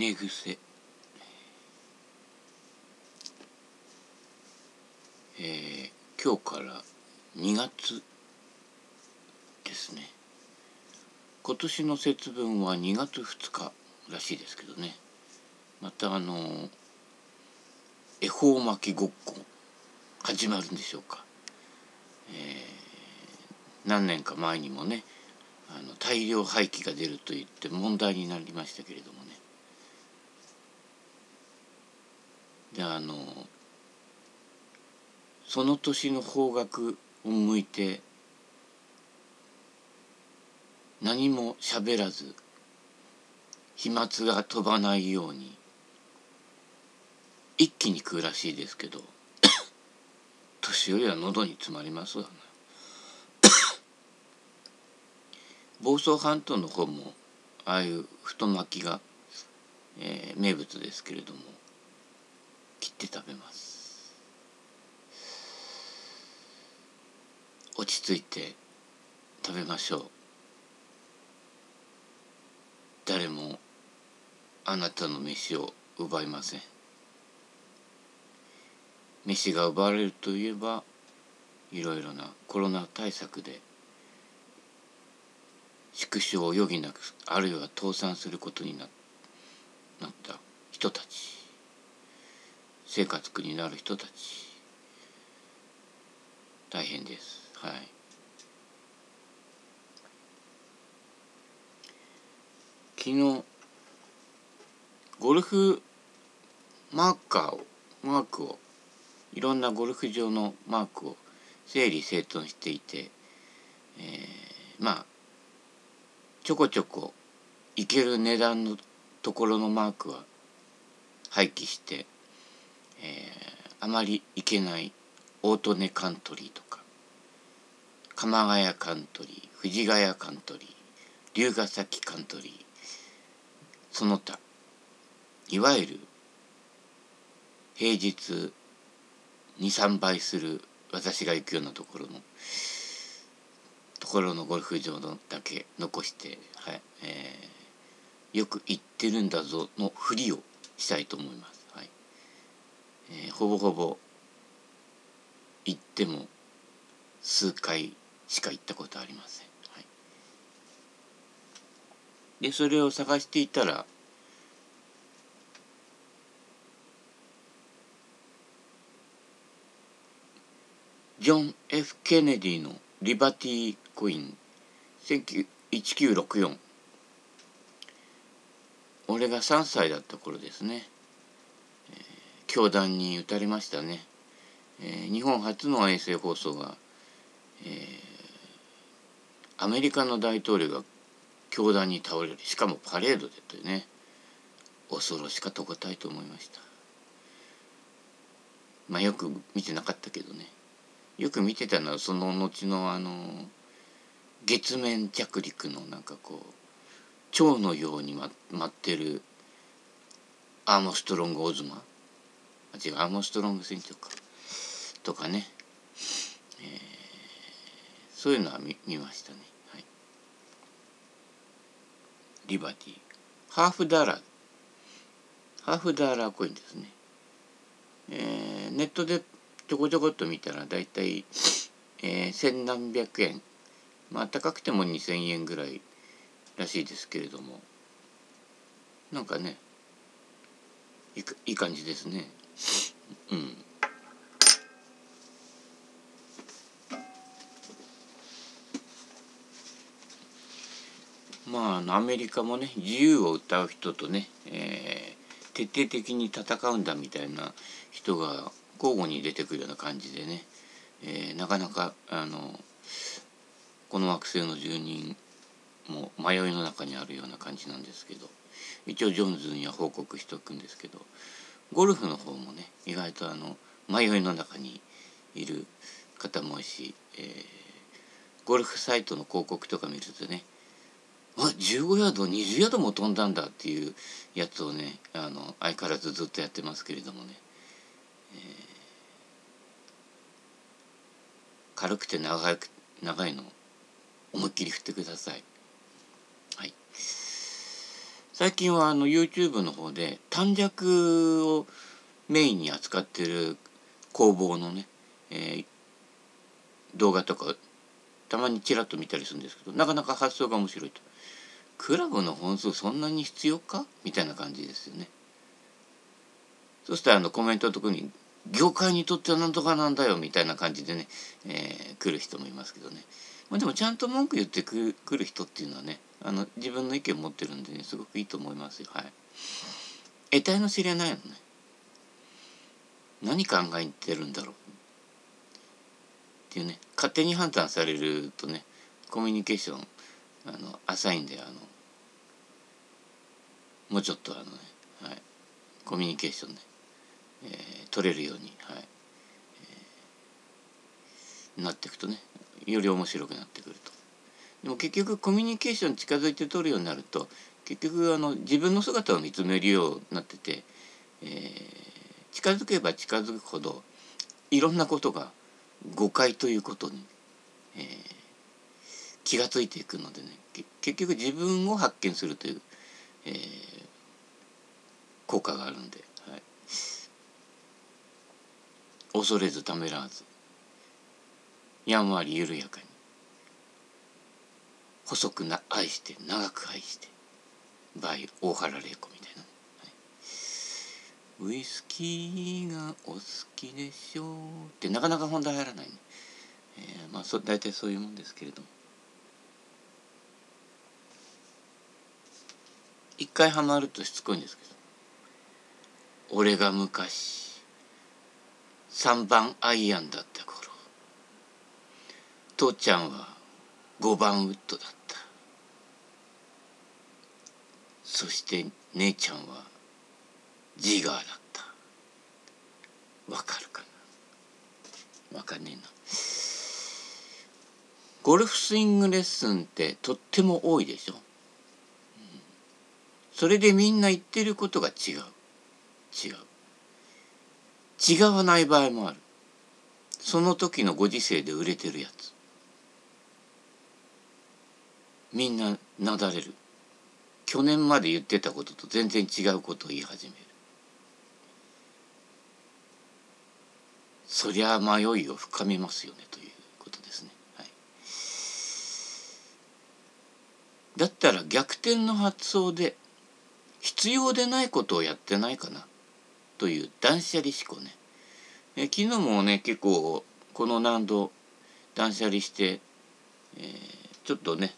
寝癖。えー、今日から2月ですね。今年の節分は2月2日らしいですけどね。またあの恵方巻きごっこ始まるんでしょうか、えー、何年か前にもねあの大量廃棄が出ると言って問題になりましたけれどもね。であのその年の方角を向いて何も喋らず飛沫が飛ばないように一気に食うらしいですけど 年寄りは喉に詰まりますわな 房総半島の方もああいう太巻きが、えー、名物ですけれども切って食べます。落ち着いて食べましょう。誰もあなたの飯を奪いません。飯が奪われるといえばいろいろなコロナ対策で縮小を余儀なくあるいは倒産することになった人たち。生活苦になる人たち。大変です。はい。昨日ゴルフマーカーをマークをいろんなゴルフ場のマークを整理整頓していて、えー、まあちょこちょこいける値段のところのマークは廃棄して、えー、あまりいけない大利根カントリーとか鎌ヶ谷カントリー藤ヶ谷カントリー龍ヶ崎カントリーその他いわゆる平日23倍する私が行くようなところのところのゴルフ場のだけ残して、はいえー、よく行ってるんだぞのふりをしたいと思います。えー、ほぼほぼ行っても数回しか行ったことありません。はい、でそれを探していたらジョン・ F・ ケネディのリバティコイン1964俺が3歳だった頃ですね、教団に打たれましたね、えー、日本初の衛星放送が、えー、アメリカの大統領が教団に倒れる。しかもパレードでというね恐ろしかとこたいと思いました。まあよく見てなかったけどね。よく見てたのはその後のあの月面着陸のなんかこう蝶のように舞ってるアーモストロング・オズマ。あ違うアーモストロング船長か。とかね、えー、そういうのは見見ましたね、はい、 Liberty. Half dollar. Half dollar コインですね、えー、ネットでちょこちょこっと見たら大体、えー、千何百円。まあ高くても2,000円ぐらいらしいですけれども。なんかねいいい感じですね。うん。まあアメリカもね自由を歌う人とね、えー、徹底的に戦うんだみたいな人が交互に出てくるような感じでね、えー、なかなかあのこの惑星の住人も迷いの中にあるような感じなんですけど一応ジョンズには報告しておくんですけどゴルフの方もね意外とあの迷いの中にいる方も多いし、えー、ゴルフサイトの広告とか見るとねあ15ヤード20ヤードも飛んだんだっていうやつをねあの相変わらずずっとやってますけれどもね、えー軽くて長く長いの思いっきり振ってください。最近はあの YouTube の方で短尺をメインに扱ってる工房のね、えー、動画とかたまにちらっと見たりするんですけどなかなか発想が面白いと。クラブの本数そんなに必要か？みたいな感じですよね。そしたらあのコメントのとこに「業界にとってはなんとかなんだよ」みたいな感じでね、えー、来る人もいますけどね。まあ、でもちゃんと文句言ってくる人っていうのはねあの自分の意見を持ってるんでねすごくいいと思いますよ。はい。得体の知れないのね。何考えてるんだろう。っていうね。勝手に判断されるとねコミュニケーションあの浅いんであのもうちょっとあのね、はい、コミュニケーションね、えー、取れるように、はい。えー、なっていくとねより面白くなってくると。でも結局コミュニケーション近づいて取るようになると結局あの自分の姿を見つめるようになってて、えー、近づけば近づくほどいろんなことが誤解ということに、えー、気がついていくのでね結局自分を発見するという、えー、効果があるんで、はい、恐れずためらわずやんわり緩やかに。細くな愛して長く愛してバイ大原玲子みたいな、はい、ウイスキーがお好きでしょうってなかなか本題入らないね、えー、まあそ大体そういうもんですけれども。一回ハマるとしつこいんですけど。俺が昔3番アイアンだった頃。父ちゃんは5番ウッドだった。そして姉ちゃんはジガーだった。わかるかな？わかんねえな。ゴルフスイングレッスンってとっても多いでしょ、それでみんな言ってることが違う。違う。違わない場合もある。その時のご時世で売れてるやつ。みんななだれる。去年まで言ってたことと全然違うことを言い始める。そりゃ迷いを深めますよねということですね、はい、だったら逆転の発想で必要でないことをやってないかなという断捨離思考ね。え昨日もね結構この難度断捨離して、えー、ちょっとね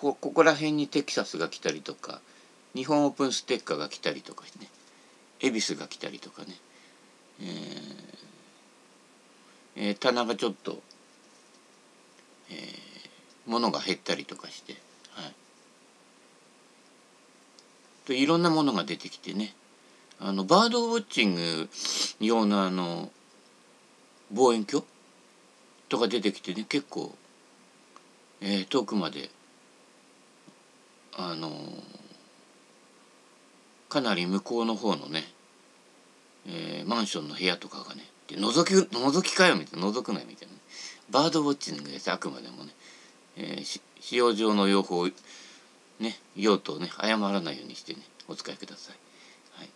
こここら辺にテキサスが来たりとか日本オープンステッカーが来たりとかね恵比寿が来たりとかね、えーえー、棚がちょっと、えー、物が減ったりとかして、はい、といろんなものが出てきてねあのバードウォッチング用のあの望遠鏡とか出てきてね結構、えー、遠くまであのかなり向こうの方のね、えー、マンションの部屋とかがねで覗き覗きかよみたいな覗くなよみたいなバードウォッチングですあくまでもね、えー、使用上の用法ね用途をね誤らないようにしてねお使いください。はい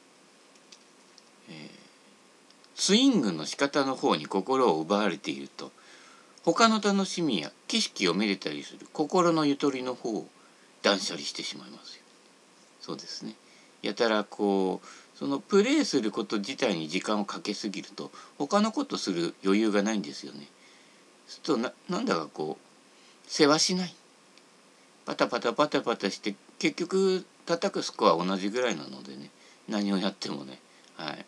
えー、スイングの仕方の方に心を奪われていると他の楽しみや景色をめでたりする心のゆとりの方を断捨離してしまいますよ。そうですね。やたらこうそのプレイすること自体に時間をかけすぎると他のことする余裕がないんですよね。するとななんだかこう世話しないパタパタパタパタして結局叩くスコア同じぐらいなのでね何をやってもねはい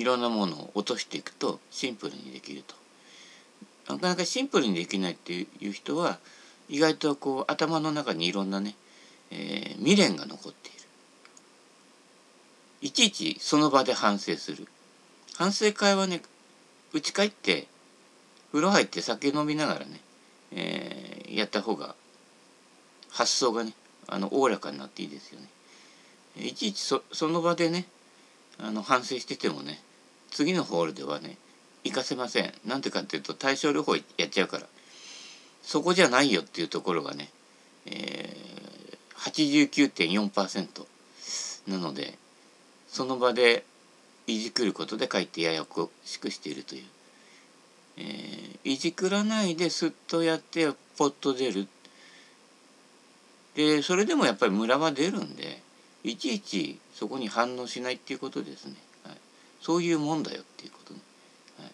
いろんなものを落としていくとシンプルにできると。なかなかシンプルにできないっていう人は意外とこう頭の中にいろんなね、えー、未練が残っている。いちいちその場で反省する。反省会はね家帰って風呂入って酒飲みながらね、えー、やった方が発想がねあのおおらかになっていいですよね。いちいちそその場でねあの反省しててもね次のホールではね行かせません。なんでかっていうと対症療法やっちゃうから。そこじゃないよっていうところがね、えー、89.4%なのでその場でいじくることでかえってややこしくしているという、えー、いじくらないですっとやってポッと出る。でそれでもやっぱりムラは出るんでいちいちそこに反応しないっていうことですね、はい、そういうもんだよっていうことね、はい、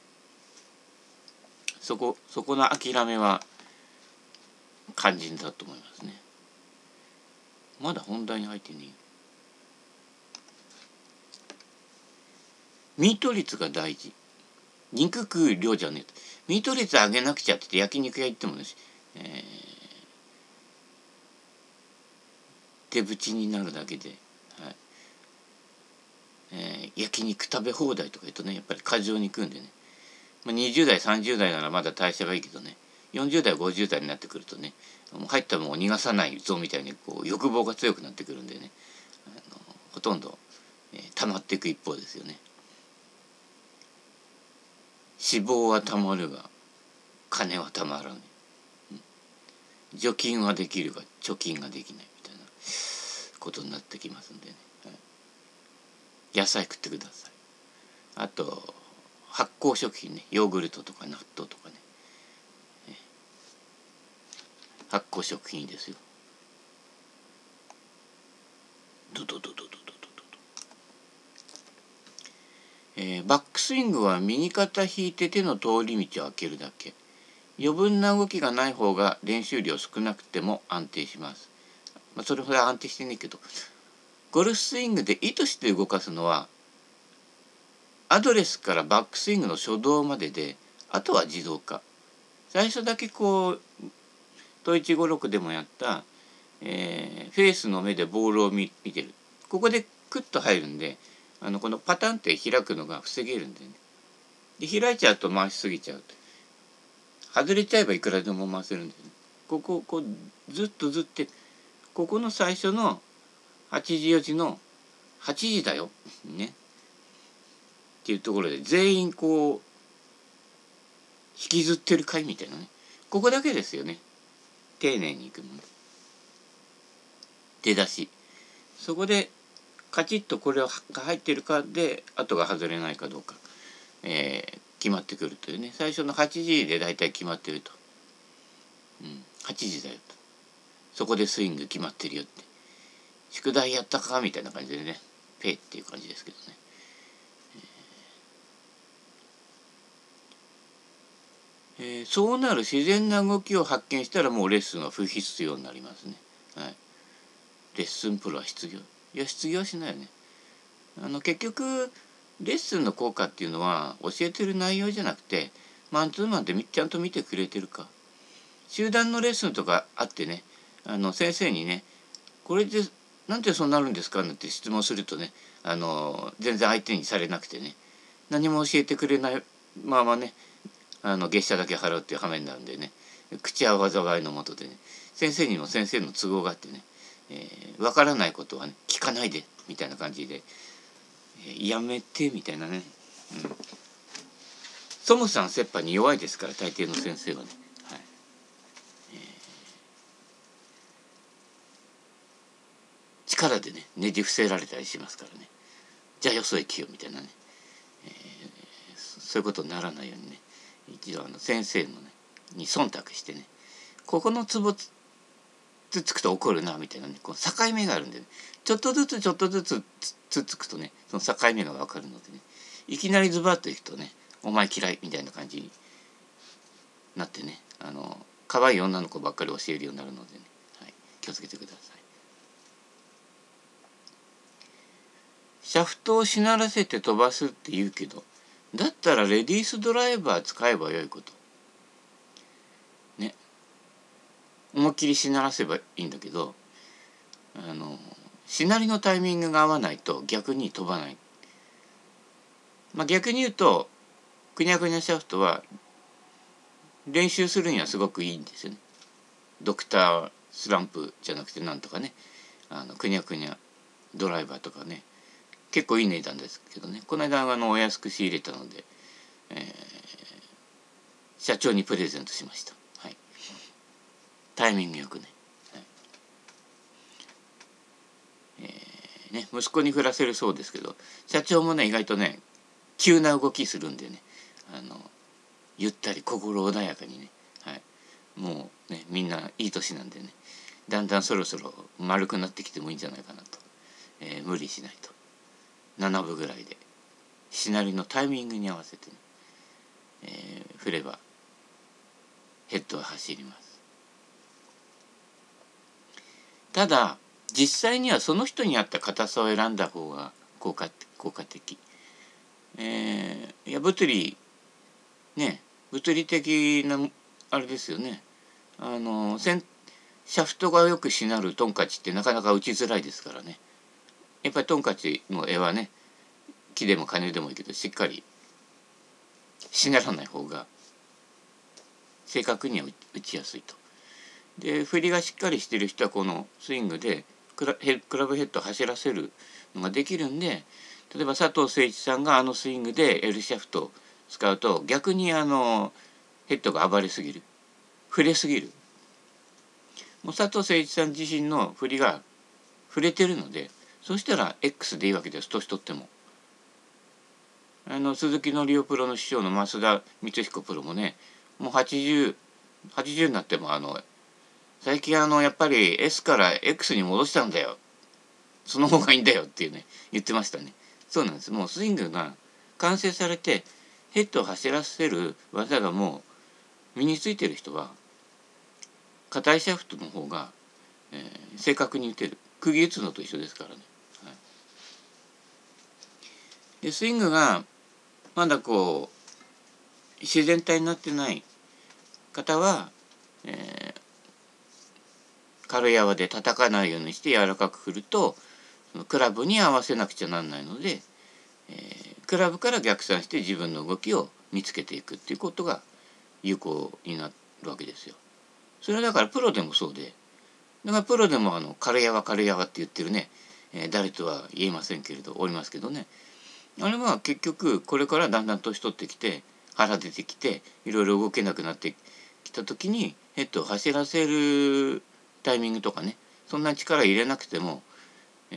そこそこの諦めは肝心だと思いますね。まだ本題に入ってねミート率が大事。肉食う量じゃねえと。ミート率上げなくちゃって焼肉屋行ってもね、えー、手縁になるだけで、はい。えー、焼肉食べ放題とか言うとねやっぱり過剰に食うんでね、まあ、20代30代ならまだ代謝がいいけどね。40代50代になってくるとね入ったものを逃がさないぞみたいにこう欲望が強くなってくるんでねほとんど、えー、溜まっていく一方ですよね。脂肪はたまるが金はたまらない、うん、除菌はできるが貯金ができないみたいなことになってきますんでね、はい、野菜食ってください。あと発酵食品ねヨーグルトとか納豆とかね。発酵食品ですよ。ドドドドドドドドえー、バックスイングは右肩引いて手の通り道を開けるだけ。余分な動きがない方が練習量少なくても安定します、まあ、それほど安定してねえけど。ゴルフスイングで意図して動かすのはアドレスからバックスイングの初動までであとは自動化。最初だけこうトイチ五六でもやった、えー、フェースの目でボールを見見てる。ここでクッと入るんであのこのパタンって開くのが防げるんでね。で開いちゃうと回しすぎちゃう外れちゃえばいくらでも回せるんですね。こここうずっとずってここの最初の8時4時の8時だよ。ね。っていうところで全員こう引きずってる回みたいなね。ここだけですよね。丁寧にいくの。出だし。そこでカチッとこれが入ってるかで後が外れないかどうか、えー、決まってくるというね。最初の8時で大体決まってると、うん、8時だよと。そこでスイング決まってるよって。宿題やったかみたいな感じでね。ペイっていう感じですけどね。えー、そうなる自然な動きを発見したらもうレッスンは不必要になりますね。はい、レッスンプロは失業いや失業しないよね。あの結局レッスンの効果っていうのは教えてる内容じゃなくてマンツーマンでちゃんと見てくれてるか集団のレッスンとかあってねあの先生にねこれでなんでそうなるんですかなんて質問するとねあの全然相手にされなくてね何も教えてくれないままねあの月謝だけ払うっていう羽目になるんでね。口は災いのもとでね。先生にも先生の都合があってね、えー、分からないことはね聞かないでみたいな感じで、えー、やめてみたいなね、うん、そもさん切羽に弱いですから大抵の先生はね、はい、力でねねじ伏せられたりしますからね。じゃあよそへ来よみたいなね、えー、そういうことにならないようにね。一度あの先生のねに忖度してねここのツボつつくと怒るなみたいなねこの境目があるんで、ね、ちょっとずつちょっとずつつつくとねその境目が分かるのでねいきなりズバッといくとね「お前嫌い」みたいな感じになってねあの可愛い女の子ばっかり教えるようになるのでね、はい、気をつけてください。シャフトをしならせて飛ばすって言うけどだったらレディースドライバー使えばよいこと。ね。思いっきりしならせばいいんだけど、あの、しなりのタイミングが合わないと逆に飛ばない。まあ、逆に言うと、くにゃくにゃシャフトは練習するにはすごくいいんですよね。ドクタースランプじゃなくてなんとかね、あのくにゃくにゃドライバーとかね、結構いい値段ですけどね。この間あのお安く仕入れたので、えー、社長にプレゼントしました、はい、タイミングよくね、はい、ね息子に振らせるそうですけど社長もね意外とね急な動きするんでねあのゆったり心穏やかにね、はい、もうねみんないい年なんでねだんだんそろそろ丸くなってきてもいいんじゃないかなと、えー、無理しないと。7分ぐらいでしなりのタイミングに合わせてね、えー、振ればヘッドは走りますただ実際にはその人に合った硬さを選んだ方が効果効果的。えー、いや物理ね物理的なあれですよね。あのシャフトがよくしなるトンカチってなかなか打ちづらいですからね。やっぱりトンカチの絵はね木でも金でもいいけどしっかりしならない方が正確には打ちやすいと。で振りがしっかりしてる人はこのスイングでクラクラブヘッドを走らせるのができるんで例えば佐藤誠一さんがあのスイングで L シャフトを使うと逆にあのヘッドが暴れすぎる触れすぎるもう佐藤誠一さん自身の振りが触れてるのでそしたら X でいいわけです。年取っても。あの鈴木のりおプロの師匠の増田光彦プロもねもう8080 80になってもあの最近あのやっぱり S から X に戻したんだよ。その方がいいんだよっていうね言ってましたね。そうなんです。もうスイングが完成されてヘッドを走らせる技がもう身についてる人は硬いシャフトの方が、えー、正確に打てる。釘打つのと一緒ですからね、でスイングがまだこう自然体になってない方は、えー、軽い泡で叩かないようにして柔らかく振るとそのクラブに合わせなくちゃなんないので、えー、クラブから逆算して自分の動きを見つけていくっていうことが有効になるわけですよ。それはだからプロでもそうでだからプロでもあの軽い泡軽い泡って言ってるね、えー、誰とは言えませんけれどおりますけどねあれは結局これからだんだん年取ってきて腹出てきていろいろ動けなくなってきた時にヘッド走らせるタイミングとかねそんな力入れなくても、え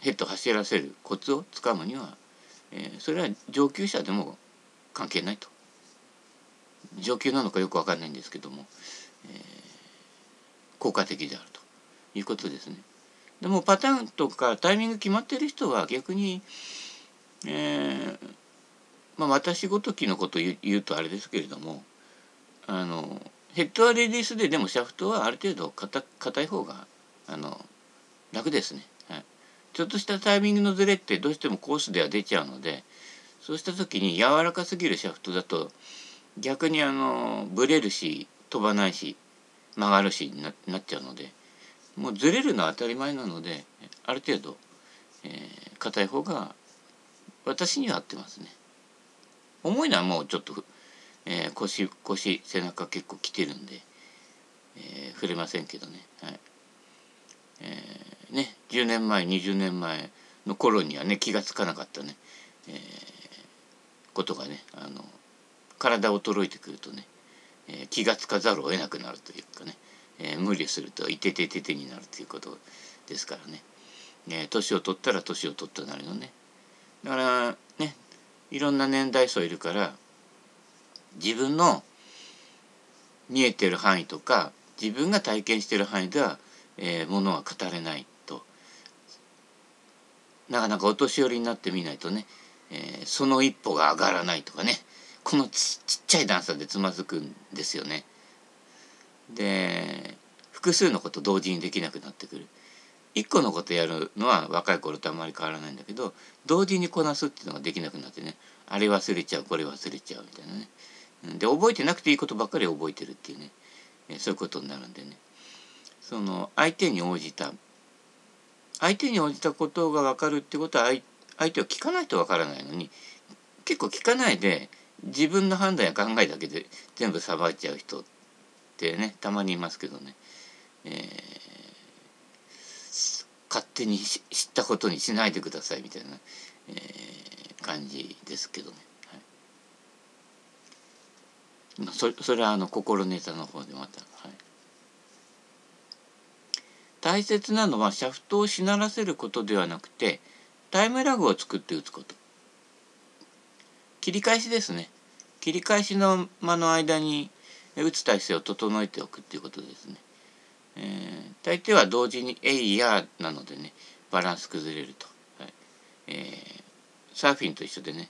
ー、ヘッド走らせるコツをつかむには、えー、それは上級者でも関係ないと上級なのかよく分かんないんですけども、えー、効果的であるということですね。でもパターンとかタイミング決まってる人は逆に、えー、まあ私ごときのことを言うとあれですけれどもあのヘッドはレディースででもシャフトはある程度硬い方があの楽ですね、はい。ちょっとしたタイミングのズレってどうしてもコースでは出ちゃうのでそうした時に柔らかすぎるシャフトだと逆にあのブレるし飛ばないし曲がるしになっちゃうのでもうずれるのは当たり前なのである程度硬、えー、い方が私には合ってますね。重いのはもうちょっとえー、腰腰背中結構きてるんで、えー、触れませんけどね,、はい。えー、ね10年前20年前の頃にはね気が付かなかったね、えー、ことがねあの体衰えてくるとね、えー、気が付かざるを得なくなるというかね、えー、無理するといててててになるということですからね。年、を取ったら年を取ったなりのねだからねいろんな年代層いるから自分の見えてる範囲とか自分が体験してる範囲では、えー、ものは語れないとなかなかお年寄りになってみないとね、えー、その一歩が上がらないとかねこのちっちゃい段差でつまずくんですよね。で複数のこと同時にできなくなってくる。一個のことやるのは若い頃とあまり変わらないんだけど同時にこなすっていうのができなくなってねあれ忘れちゃうこれ忘れちゃうみたいなね。で覚えてなくていいことばっかり覚えてるっていうね。そういうことになるんでね。その相手に応じた。相手に応じたことが分かるってことは相手を聞かないと分からないのに結構聞かないで自分の判断や考えだけで全部さばいちゃう人ってねたまにいますけどね、えー、勝手に知ったことにしないでくださいみたいな、えー、感じですけどね。そそれはあの心ネタの方でまた、はい、大切なのはシャフトをしならせることではなくてタイムラグを作って打つこと。切り返しですね。切り返しの間の間に打つ体勢を整えておくっていうことですね、えー、大抵は同時に「えいや」なのでねバランス崩れると、はい。えー、サーフィンと一緒でね、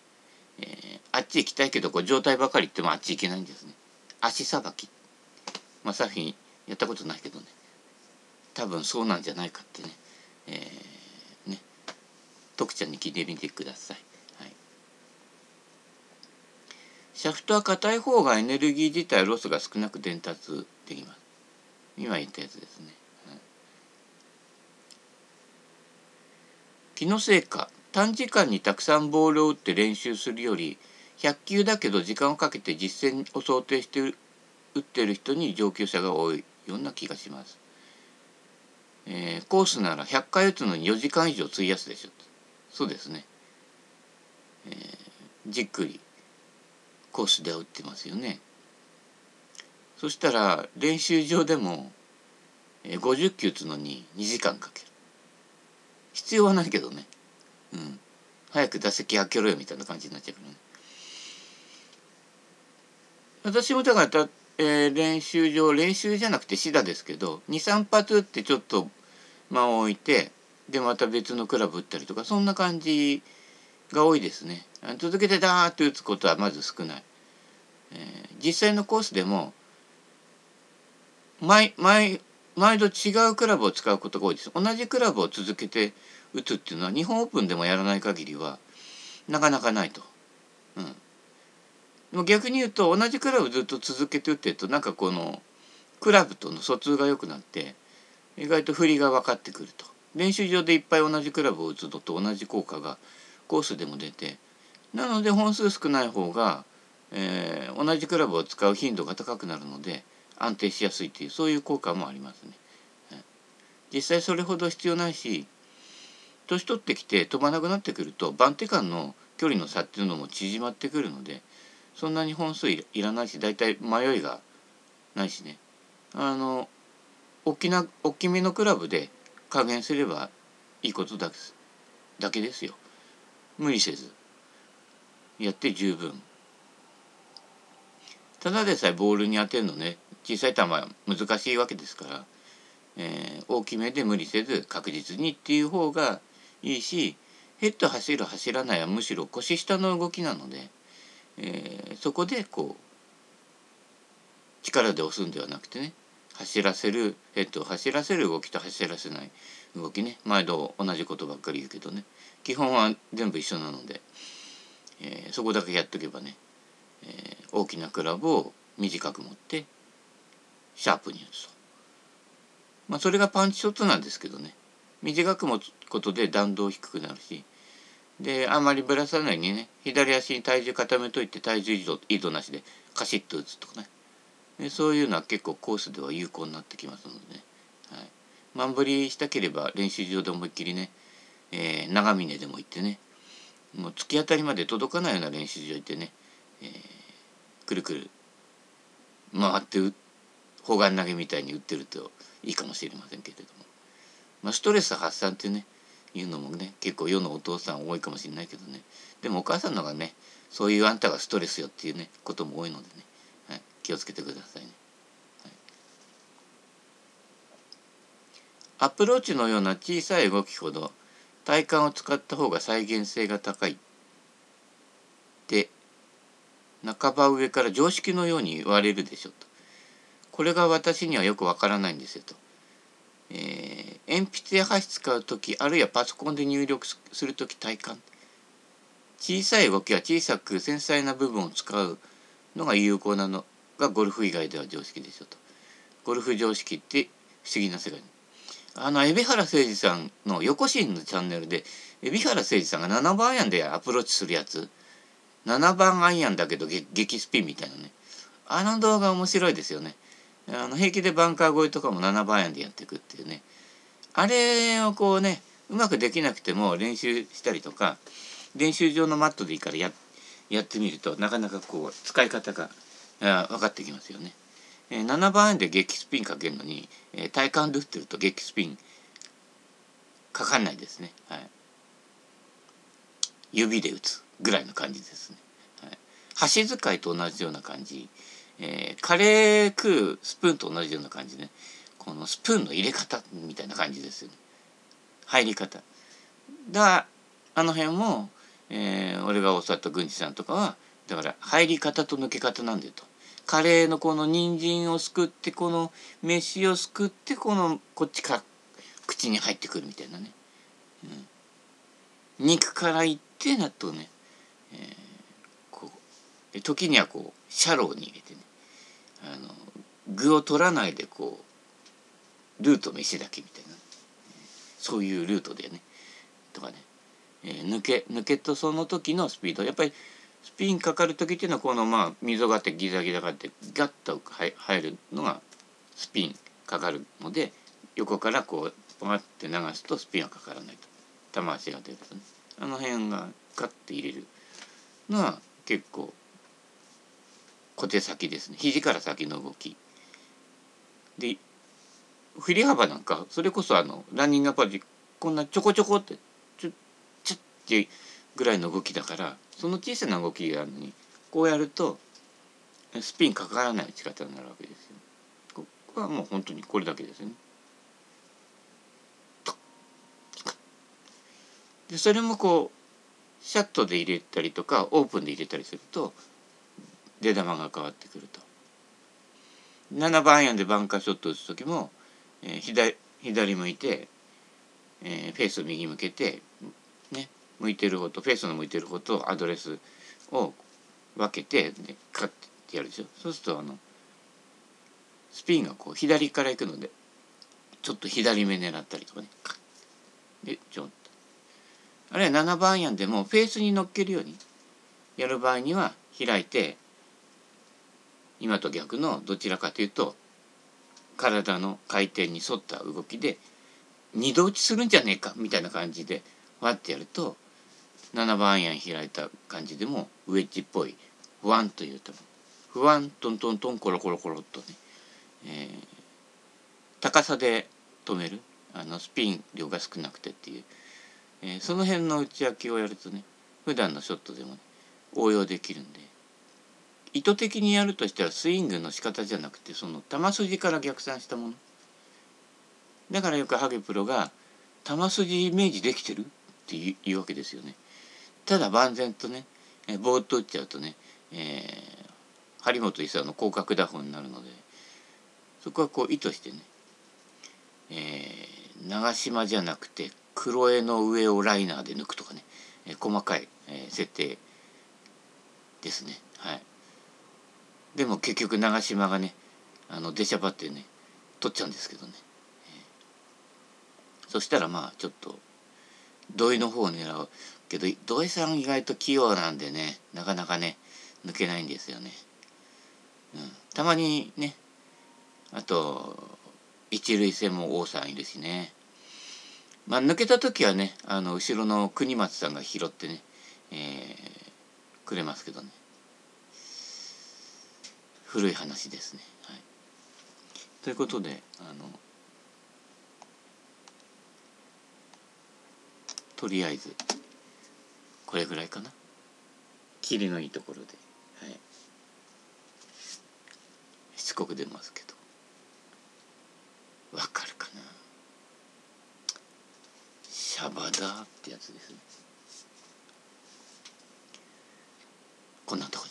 えー、あっち行きたいけどこう状態ばかり言ってもあっち行けないんですね。足さばき。まあサーフィンやったことないけどね。多分そうなんじゃないかってね,、えー、ね。徳ちゃんに聞いてみてください。はい、シャフトは硬い方がエネルギー自体ロスが少なく伝達できます。今言ったやつですね。気のせいか。短時間にたくさんボールを打って練習するより100球だけど時間をかけて実戦を想定して打ってる人に上級者が多い。ような気がします。えー、コースなら100回打つのに4時間以上費やすでしょそうですね、えー、じっくりコースで打ってますよね。そしたら練習場でも、50球打つのに2時間かける。必要はないけどね。うん。早く打席開けろよみたいな感じになっちゃうからね。私もだからたえー、練習場練習じゃなくてシダですけど23発打ってちょっと間を置いてでまた別のクラブ打ったりとかそんな感じが多いですね。続けてダーッと打つことはまず少ない、えー、実際のコースでも毎毎毎度違うクラブを使うことが多いです。同じクラブを続けて打つっていうのは日本オープンでもやらない限りはなかなかないと。うん、でも逆に言うと同じクラブずっと続けて打ってるとなんかこのクラブとの疎通が良くなって意外と振りが分かってくると。練習場でいっぱい同じクラブを打つのと同じ効果がコースでも出てなので本数少ない方が、えー、同じクラブを使う頻度が高くなるので安定しやすいというそういう効果もありますね。実際それほど必要ないし年取ってきて飛ばなくなってくると番手間の距離の差っていうのも縮まってくるのでそんなに本数いらないし大体迷いがないしね。あの大きな大きめのクラブで加減すればいいことだだけですよ。無理せず。やって十分。ただでさえボールに当てるのね。小さい球は難しいわけですから、えー、大きめで無理せず確実にっていう方がいいしヘッド走る走らないはむしろ腰下の動きなので、えー、そこでこう力で押すんではなくてね走らせるヘッドを走らせる動きと走らせない動きね。毎度同じことばっかり言うけどね。基本は全部一緒なので、えー、そこだけやっとけばね、えー、大きなクラブを短く持ってシャープに打つと。まあそれがパンチショットなんですけどね。短く持つことで弾道低くなるし。であんまりぶらさないにね。左足に体重固めといて体重移動移動なしでカシッと打つとかね。でそういうのは結構コースでは有効になってきますのでね、はい、満振りしたければ練習場で思いっきりね、えー、長峰でも行ってね。もう突き当たりまで届かないような練習場行ってね、えー、くるくる回って砲丸投げみたいに打ってるといいかもしれませんけれども、まあ、ストレス発散ってねいうのもね結構世のお父さん多いかもしれないけどね。でもお母さんのがねそういうあんたがストレスよっていうねことも多いのでね。はい。気をつけてくださいね。はい、アプローチのような小さい動きほど体幹を使った方が再現性が高いで半ば上から常識のように言われるでしょと。これが私にはよくわからないんですよと。えー、鉛筆や箸使う時あるいはパソコンで入力する時体感小さい動きは小さく繊細な部分を使うのが有効なのがゴルフ以外では常識でしょと。ゴルフ常識って不思議な世界。あの、海老原誠二さんの横シーンのチャンネルで、海老原誠二さんが7番アイアンでアプローチするやつ、7番アイアンだけど激スピンみたいなね。あの動画面白いですよね。あの平気でバンカー越えとかも7番アイアンでやっていくっていうね。あれをこうね、うまくできなくても練習したりとか、練習場のマットでいいからややってみるとなかなかこう使い方が分かってきますよね。えー、7番アイアンで激スピンかけるのに、えー、体幹で打ってると激スピンかかんないですね。はい。指で打つぐらいの感じですね、はい、箸使いと同じような感じ、えー、カレー食うスプーンと同じような感じね。このスプーンの入れ方みたいな感じですよね。入り方。だあの辺も、えー、俺が教わった郡司さんとかはだから入り方と抜け方なんだよと。カレーのこの人参をすくってこの飯をすくってこのこっちから口に入ってくるみたいなね、うん、肉からいって納豆ね、えー、時にはこうシャローに入れてねあの具を取らないでこうルート飯だけみたいな。そういうルートでねとかね、えー、抜け抜けとその時のスピード。やっぱりスピンかかる時っていうのはこのまあ溝があってギザギザがあってガッと入るのがスピンかかるので横からこうパッて流すとスピンはかからないと。玉足が出るとね。あの辺がガッて入れるのは結構小手先ですね肘から先の動きで振り幅なんかそれこそあのランニングアパリこんなちょこちょこってちょちょってぐらいの動きだからその小さな動きがあるのにこうやるとスピンかからない打ち方になるわけですよ。ここはもう本当にこれだけですね。でそれもこうシャットで入れたりとかオープンで入れたりすると出玉が変わってくると。7番アイアンでバンカーショット打つ時も、えー、左左向いて、えー、フェースを右向けてね向いてる方とフェースの向いてる方とアドレスを分けて、ね、カッてやるでしょ。そうするとあのスピンがこう左から行くのでちょっと左目狙ったりとかね。でちょっと。あるいは7番アイアンでもフェースに乗っけるようにやる場合には開いて今と逆のどちらかというと体の回転に沿った動きで二度打ちするんじゃねえかみたいな感じでわってやると7番アイアン開いた感じでもウェッジっぽい不安というと不安トントントンコロコロコロっとね、えー、高さで止めるあのスピン量が少なくてっていう、えー、その辺の打ち分けをやるとね普段のショットでも、ね、応用できるんで。意図的にやるとしてはスイングの仕方じゃなくてその球筋から逆算したものだからよくハゲプロが球筋イメージできてるっていうわけですよね。ただ万全とね、えぼーっと打っちゃうとね、えー、張本勲の広角打法になるのでそこはこう意図してね、えー、長島じゃなくて黒絵の上をライナーで抜くとかね、えー、細かい、えー、設定ですね。はい、でも結局長島がねあの出しゃばってね取っちゃうんですけどね、えー、そしたらまあちょっと土井の方を狙うけど土井さん意外と器用なんでねなかなかね抜けないんですよね。うん、たまにねあと一塁線も王さんいるしね。まあ抜けた時はねあの後ろの国松さんが拾ってね、えー、くれますけどね。古い話ですね。はい、ということであのとりあえずこれぐらいかな。霧のいいところで。はい。しつこく出ますけど。わかるかな。シャバだってやつですね。こんなとこ